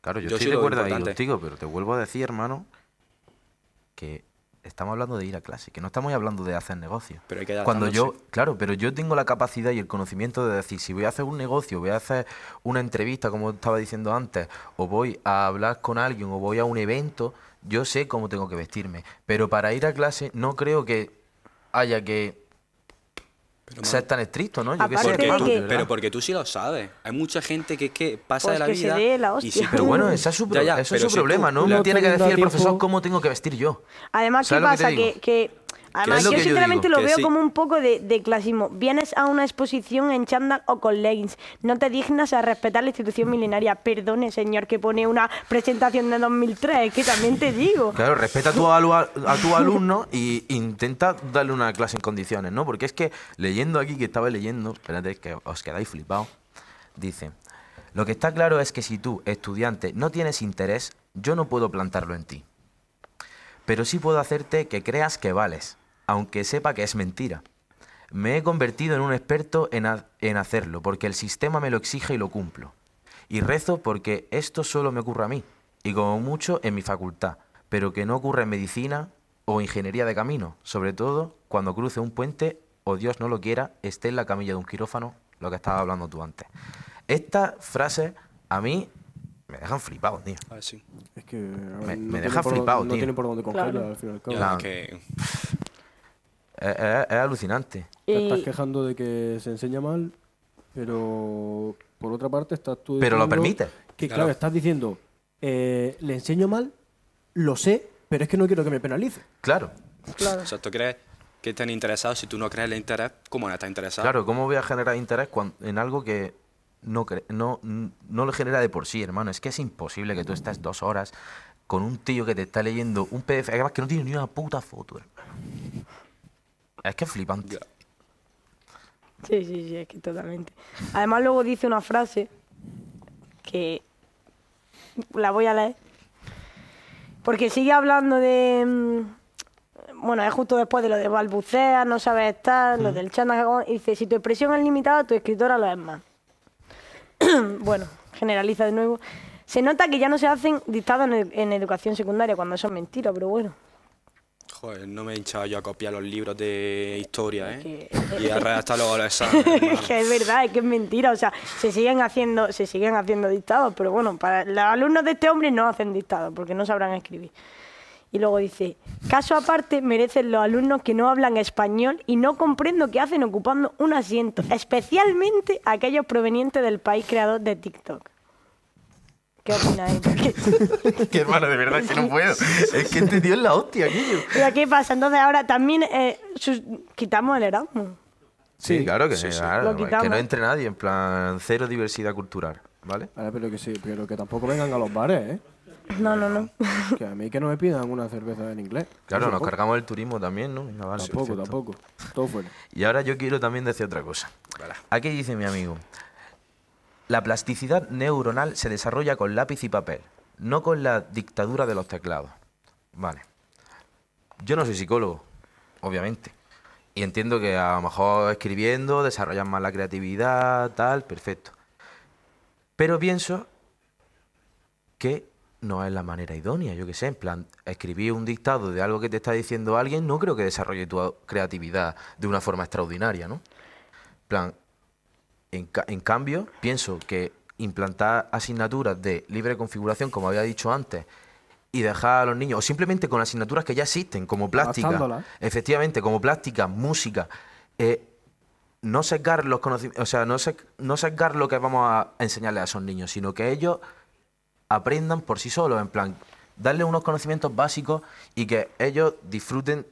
Claro, yo, Yo estoy de acuerdo ahí contigo, pero te vuelvo a decir, hermano, que estamos hablando de ir a clase, que no estamos hablando de hacer negocios. Pero hay que Cuando yo, claro, pero yo tengo la capacidad y el conocimiento de decir, si voy a hacer un negocio, voy a hacer una entrevista, como estaba diciendo antes, o voy a hablar con alguien, o voy a un evento, yo sé cómo tengo que vestirme. Pero para ir a clase no creo que haya que Pero, ser tan estricto, ¿no? Yo qué Aparte sé, tú- que- pero porque tú sí lo sabes. Hay mucha gente que, que pasa Pues de la que se vida. dé la y sí, Pero bueno, ese es su, pro- Ya, ya, eso es pero su si tú- problema, no no me tiene que decir el profesor cómo tengo que vestir yo. Además, ¿qué ¿Sabes lo que pasa? Que, que- además, yo sinceramente digo? lo veo sí. como un poco de, de clasismo. Vienes a una exposición en chándal o con leggings. No te dignas a respetar la institución milenaria. Perdone, señor, que pone una presentación de 2003. Es que también te digo. Claro, respeta a tu, alu- a tu alumno y intenta darle una clase en condiciones, ¿no? Porque es que leyendo aquí, que estaba leyendo, espérate que os quedáis flipados, dice, lo que está claro es que si tú, estudiante, no tienes interés, yo no puedo plantarlo en ti. Pero sí puedo hacerte que creas que vales, aunque sepa que es mentira. Me he convertido en un experto en, ha- en hacerlo, porque el sistema me lo exige y lo cumplo. Y rezo porque esto solo me ocurre a mí, y como mucho en mi facultad, pero que no ocurra en medicina o ingeniería de camino, sobre todo cuando cruce un puente o Dios no lo quiera, esté en la camilla de un quirófano, lo que estabas hablando tú antes. Estas frases a mí me dejan flipado, tío. A ver, sí. Es que. Me- no me tiene deja por- flipado, No tío. tiene por dónde cogerla, Claro. al fin y al cabo. Ya, Claro. es que Es, es- es alucinante. Te estás quejando de que se enseña mal, pero por otra parte estás tú. Pero lo permite. Que Claro. claro, estás diciendo, eh, le enseño mal, lo sé, pero es que no quiero que me penalice. Claro, claro. O sea, tú crees que estén interesados, si tú no crees el interés, ¿cómo no estás interesado? claro, ¿cómo voy a generar interés cuan- en algo que no, no, no lo genera de por sí, hermano? Es que es imposible que tú estés dos horas con un tío que te está leyendo un PDF, además que no tiene ni una puta foto, hermano. Es que es flipante. Ya. Sí, sí, sí, es que totalmente. Además luego dice una frase que la voy a leer. Porque sigue hablando de... mm, Bueno, es justo después de lo de balbucear, no sabes estar, lo del chanda, dice, si tu expresión es limitada, tu escritora lo es más. [clears throat] bueno, generaliza de nuevo. Se nota que ya no se hacen dictados en, ed- en educación secundaria, cuando eso es mentira, pero bueno. Joder, no me he hinchado yo a copiar los libros de historia, ¿eh? que- Y a redactar luego los [laughs] exámenes. Es que es verdad, es que es mentira. O sea, se siguen haciendo, se siguen haciendo dictados, pero bueno, para los alumnos de este hombre no hacen dictados porque no sabrán escribir. Y luego dice, caso aparte merecen los alumnos que no hablan español y no comprendo qué hacen ocupando un asiento, especialmente aquellos provenientes del país creador de TikTok. ¿Qué opináis? [laughs] ¿Qué- [laughs] que hermano, de verdad que no puedo. Es que este tío es la hostia, aquello. [laughs] Pero ¿Qué pasa? Entonces ahora también eh, sus- quitamos el Erasmus. Sí, claro que sí, sí. claro, Lo que quitamos. no entre nadie, en plan, cero diversidad cultural, ¿vale? Ahora, pero que sí, pero que tampoco vengan a los bares, ¿eh? No, no, no. Que a mí que no me pidan una cerveza en inglés. Claro, nos tampoco. cargamos el turismo también, ¿no? Venga, vale, Tampoco, perfecto. tampoco. Todo fuera. Y ahora yo quiero también decir otra cosa. Aquí dice mi amigo, la plasticidad neuronal se desarrolla con lápiz y papel, no con la dictadura de los teclados. Vale. Yo no soy psicólogo, obviamente. Y entiendo que a lo mejor escribiendo desarrollan más la creatividad, tal, perfecto. Pero pienso que no es la manera idónea, yo qué sé, en plan, escribir un dictado de algo que te está diciendo alguien, no creo que desarrolle tu creatividad de una forma extraordinaria, ¿no? Plan, en, ca- en cambio, pienso que implantar asignaturas de libre configuración, como había dicho antes, y dejar a los niños, o simplemente con asignaturas que ya existen, como plástica, efectivamente, como plástica, música, eh, no sesgar los conocimientos, o sea, no, no sesgar lo que vamos a enseñarles a esos niños, sino que ellos aprendan por sí solos, en plan, darles unos conocimientos básicos y que ellos disfruten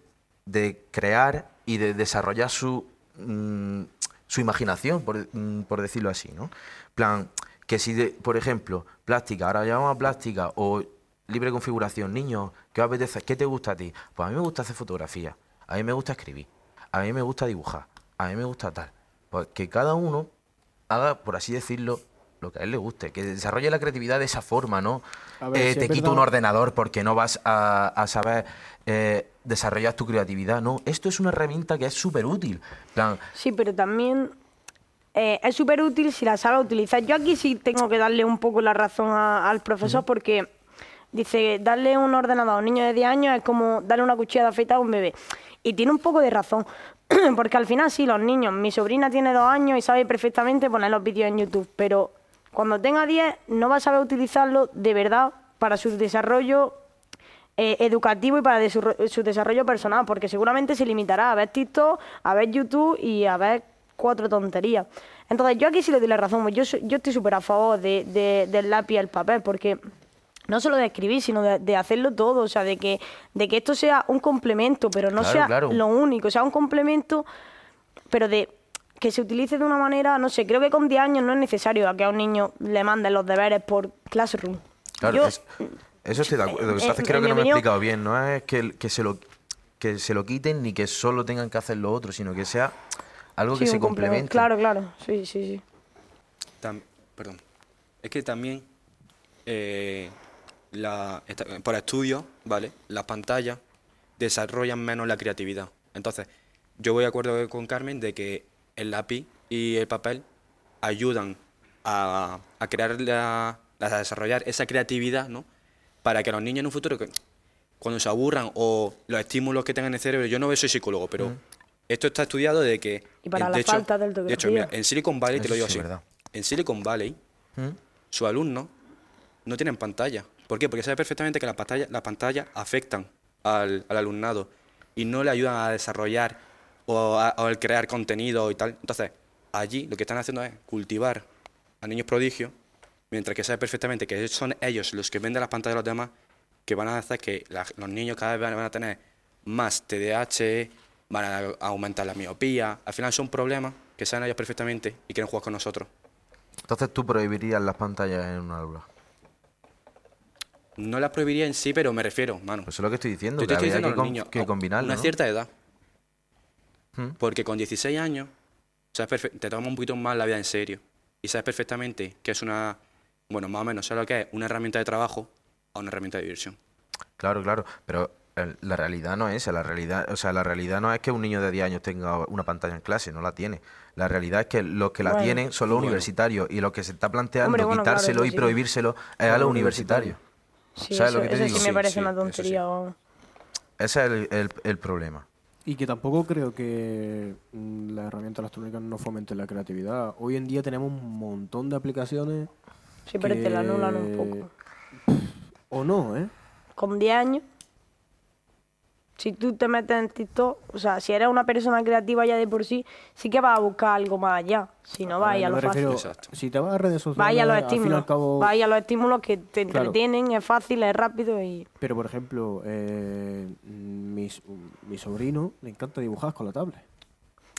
de crear y de desarrollar su, mm, su imaginación, por, mm, por decirlo así, ¿no? plan, que si, de- por ejemplo, plástica, ahora llamamos a plástica o libre configuración, niños, ¿qué apetece? ¿Qué te gusta a ti? Pues a mí me gusta hacer fotografía, a mí me gusta escribir, a mí me gusta dibujar, a mí me gusta tal. Pues que cada uno haga, por así decirlo, lo que a él le guste, que desarrolle la creatividad de esa forma, ¿no? A ver, Eh, si te es quito un ordenador porque no vas a, a saber eh, desarrollar tu creatividad, ¿no? Esto es una herramienta que es súper útil. plan, Sí, pero también eh, es súper útil si la sabes utilizar. Yo aquí sí tengo que darle un poco la razón a- al profesor porque dice, darle un ordenador a un niño de 10 años es como darle una cuchilla de afeitar a un bebé. Y tiene un poco de razón, [clears throat] porque al final sí, los niños, mi sobrina tiene dos años y sabe perfectamente poner los vídeos en YouTube, pero cuando tenga 10 no va a saber utilizarlo de verdad para su desarrollo eh, educativo y para de su, su desarrollo personal, porque seguramente se limitará a ver TikTok, a ver YouTube y a ver cuatro tonterías. Entonces, yo aquí sí le doy la razón, yo, soy- yo estoy súper a favor de, de- del lápiz y el papel, porque no solo de escribir, sino de, de hacerlo todo, o sea, de que, de que esto sea un complemento, pero no Claro, sea claro. lo único, sea un complemento, pero de que se utilice de una manera, no sé, creo que con 10 años no es necesario a que a un niño le manden los deberes por Classroom. Claro, Yo- es- eso estoy de acuerdo. Lo que pasa es que creo que no me he explicado bien. No es que, que, se lo, que se lo quiten ni que solo tengan que hacer lo otro, sino que sea algo que se complemente. Claro, claro, sí, sí, sí. Tam- perdón. Es que también, eh, la, esta- por estudios, ¿vale? Las pantallas desarrollan menos la creatividad. Entonces, yo voy de acuerdo con Carmen de que el lápiz y el papel ayudan a, a crear la, a desarrollar esa creatividad, ¿no? Para que los niños en un futuro, que- cuando se aburran o los estímulos que tengan en el cerebro, yo no soy psicólogo, pero Esto está estudiado de que... Y para eh, la de hecho- falta de De hecho, mira, en Silicon Valley, te lo digo sí así, verdad. en Silicon Valley, ¿Mm? sus alumnos no tienen pantalla. ¿Por qué? Porque sabe perfectamente que las pantallas las pantallas afectan al, al alumnado y no le ayudan a desarrollar o, a- o al crear contenido y tal. Entonces, allí lo que están haciendo es cultivar a niños prodigios, mientras que sabe perfectamente que son ellos los que venden las pantallas a los demás, que van a hacer que la- los niños cada vez van, a tener más TDAH, van a aumentar la miopía. Al final son problemas que saben ellos perfectamente y quieren jugar con nosotros. Entonces tú prohibirías las pantallas en un aula. No las prohibiría en sí, pero me refiero, mano. Pues eso es lo que estoy diciendo, Yo que estoy diciendo que, a los con- niños, que a combinarlo, Una ¿no? cierta edad. Porque con 16 años sabes te tomas un poquito más la vida en serio. Y sabes perfectamente que es una, bueno, más o menos, sabes lo que es una herramienta de trabajo a una herramienta de diversión. Claro, claro, pero la realidad no es esa, la realidad, o sea, la realidad no es que un niño de 10 años tenga una pantalla en clase, no la tiene. La realidad es que los que la Bueno. tienen son los Bueno. universitarios y lo que se está planteando Hombre, bueno, claro, quitárselo y sí. prohibírselo es a los universitarios. Sí, ¿Sabes eso, lo que te eso digo? sí me parece sí, una tontería. Ese es el, el- el problema. Y que tampoco creo que mm, las herramientas electrónicas no fomenten la creatividad. Hoy en día tenemos un montón de aplicaciones. Sí, pero te la anulan un poco. O no, ¿eh? Con 10 años, si tú te metes en TikTok, o sea, si eres una persona creativa ya de por sí, sí que vas a buscar algo más allá. Si no, vas a ir a lo me fácil. Exacto. si te vas a redes sociales, Vaya a los estímulos. al cabo... Vaya a los estímulos que te Claro. entretienen, es fácil, es rápido y. Pero, por ejemplo, eh, mi, mi sobrino le encanta dibujar con la tablet.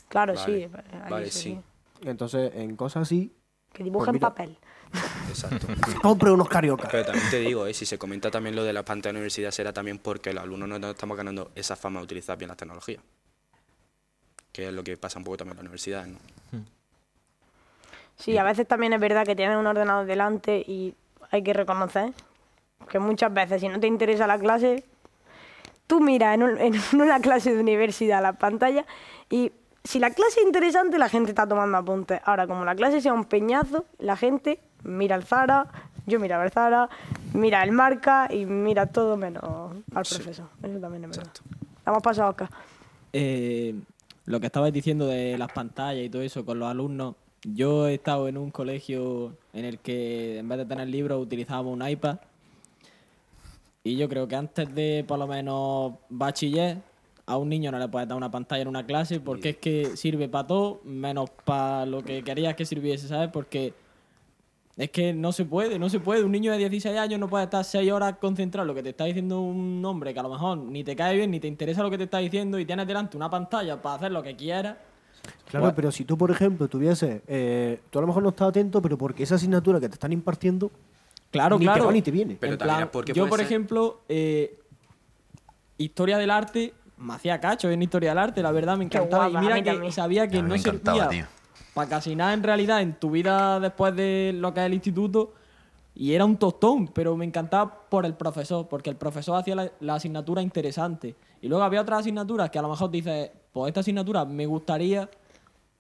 Claro, Vale, sí. ahí vale, eso sí. Entonces, en cosas así, Que dibujen Pues mira. papel. Exacto. [laughs] compre unos cariocas. Pero también te digo, eh, si se comenta también lo de la pantalla de la universidad, será también porque los alumnos no, estamos ganando esa fama de utilizar bien las tecnologías. Que es lo que pasa un poco también en la universidad, ¿no? Sí, a veces también es verdad que tienes un ordenador delante y hay que reconocer que muchas veces, si no te interesa la clase, tú miras en, un- en [laughs] una clase de universidad la pantalla y si la clase es interesante, la gente está tomando apuntes. Ahora, como la clase sea un peñazo, la gente mira el Zara, yo miraba el Zara, mira el marca y mira todo menos al profesor. Eso también es verdad. Hemos pasado acá. Eh, lo que estabais diciendo de las pantallas y todo eso con los alumnos, yo he estado en un colegio en el que en vez de tener libros utilizábamos un iPad. Y yo creo que antes de por lo menos bachiller, a un niño no le puedes dar una pantalla en una clase porque es que sirve para todo, menos para lo que querías que sirviese, ¿sabes? Porque es que no se puede, no se puede. Un niño de 16 años no puede estar 6 horas concentrado en lo que te está diciendo un hombre que a lo mejor ni te cae bien, ni te interesa lo que te está diciendo y tienes delante una pantalla para hacer lo que quieras. Claro, Bueno. pero si tú, por ejemplo, tuvieses... eh, tú a lo mejor no estás atento, pero porque esa asignatura que te están impartiendo Claro, ni te claro. va ni te viene. Pero En plan, porque yo, por ser- ejemplo, eh, historia del arte, me hacía cacho en historia del arte, la verdad, me encantaba. guapa, y mira que sabía que no me encantaba, servía tío. Para casi nada en realidad en tu vida después de lo que es el instituto. Y era un tostón, pero me encantaba por el profesor, porque el profesor hacía la, la asignatura interesante. Y luego había otras asignaturas que a lo mejor dices, pues esta asignatura me gustaría,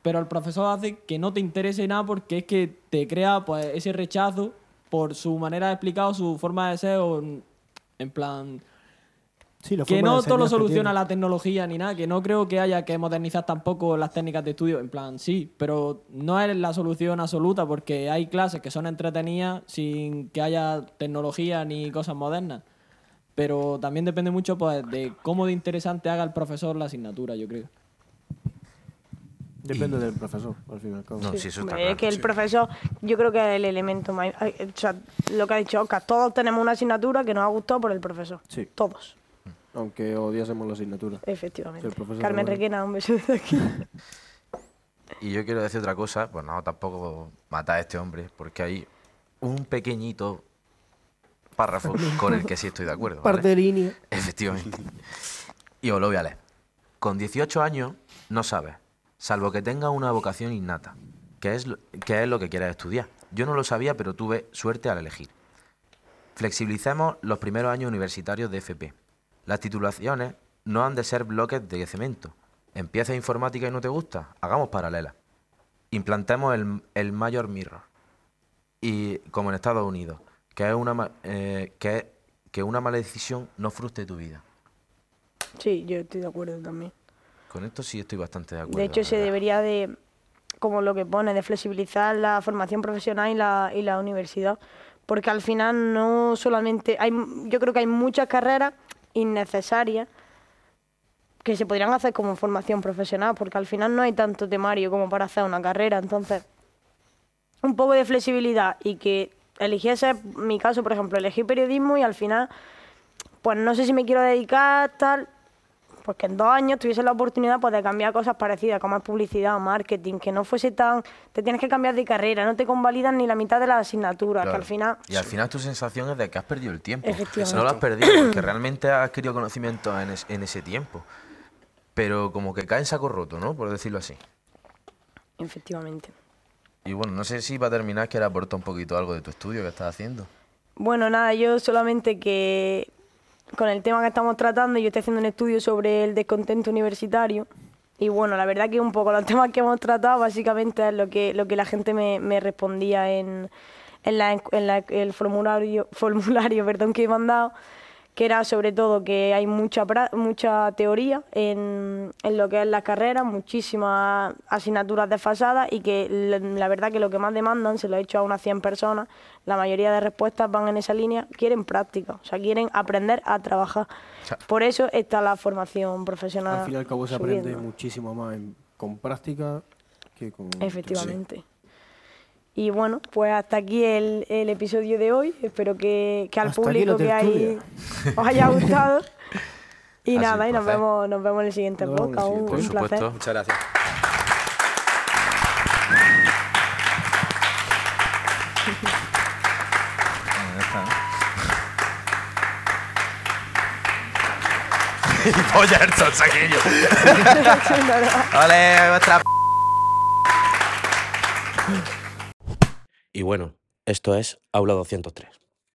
pero el profesor hace que no te interese nada porque es que te crea pues ese rechazo por su manera de explicar o su forma de ser o en plan Sí, que no todo lo soluciona la tecnología ni nada, que no creo que haya que modernizar tampoco las técnicas de estudio, en plan, sí, pero no es la solución absoluta porque hay clases que son entretenidas sin que haya tecnología ni cosas modernas. Pero también depende mucho pues, de cómo de interesante haga el profesor la asignatura, yo creo. Depende del profesor, al fin y al cabo. No, sí, eso está Hombre, claro. es que el profesor, yo creo que es el elemento más. O sea, lo que ha dicho Oscar, todos tenemos una asignatura que nos ha gustado por el profesor. Sí. Todos, Aunque odiásemos la asignatura. efectivamente. Sí, el profesor Carmen. Requena, un beso desde aquí. [laughs] Y yo quiero decir otra cosa, pues no, tampoco matar a este hombre, porque hay un pequeñito párrafo con el que sí estoy de acuerdo. ¿vale? Parte de línea. [laughs] Efectivamente. Y os lo voy a leer. Con 18 años no sabes, salvo que tengas una vocación innata, que es, lo, que es lo que quieras estudiar. Yo no lo sabía, pero tuve suerte al elegir. Flexibilicemos los primeros años universitarios de FP. Las titulaciones no han de ser bloques de cemento. Empiezas informática y no te gusta, hagamos paralela. Implantemos el, el Major Mirror. Y como en Estados Unidos, que es una eh, que, que una mala decisión no frustre tu vida. Sí, yo estoy de acuerdo también. Con esto sí estoy bastante de acuerdo. De hecho, se debería de, como lo que pone, de flexibilizar la formación profesional y la, y la universidad. Porque al final no solamente... hay Yo creo que hay muchas carreras innecesarias que se podrían hacer como formación profesional, porque al final no hay tanto temario como para hacer una carrera. Entonces, un poco de flexibilidad y que eligiese, mi caso, por ejemplo, elegí periodismo y al final, pues no sé si me quiero dedicar tal, pues que en dos años tuviese la oportunidad pues, de cambiar cosas parecidas, como es publicidad o marketing, que no fuese tan... Te tienes que cambiar de carrera, no te convalidan ni la mitad de las asignaturas, que al final... Y al final tu sensación es de que has perdido el tiempo. Efectivamente. No lo has perdido, [clears throat] porque realmente has adquirido conocimiento en, es- en ese tiempo. Pero como que cae en saco roto, ¿no? Por decirlo así. Efectivamente. Y bueno, no sé si para terminar quieres aportar un poquito algo de tu estudio que estás haciendo. Bueno, nada, yo solamente que con el tema que estamos tratando, yo estoy haciendo un estudio sobre el descontento universitario. Y bueno, la verdad que un poco los [laughs] temas que hemos tratado básicamente es lo que, lo que la gente me, me respondía en, en, la, en la- el formulario, formulario [laughs] perdón, que he mandado, que era sobre todo que hay mucha, pra- mucha teoría en, en lo que es la carrera, muchísimas asignaturas desfasadas y que la, verdad que lo que más demandan, se lo he hecho a unas 100 personas, la mayoría de respuestas van en esa línea, quieren práctica, o sea, quieren aprender a trabajar. sea- Por eso está la formación profesional. Al fin y al cabo se aprende muchísimo más en- con práctica que con... Efectivamente. Y bueno, pues hasta aquí el, el episodio de hoy. Espero que, que al Hasta público que hay os haya [laughs] gustado. Y nada, y nos vemos, nos vemos en el siguiente el podcast. Un. Por un placer. Muchas gracias. ¿no? [laughs] Polla el saquillo. [laughs] ¡Ole, vuestra Y bueno, esto es Aula 203.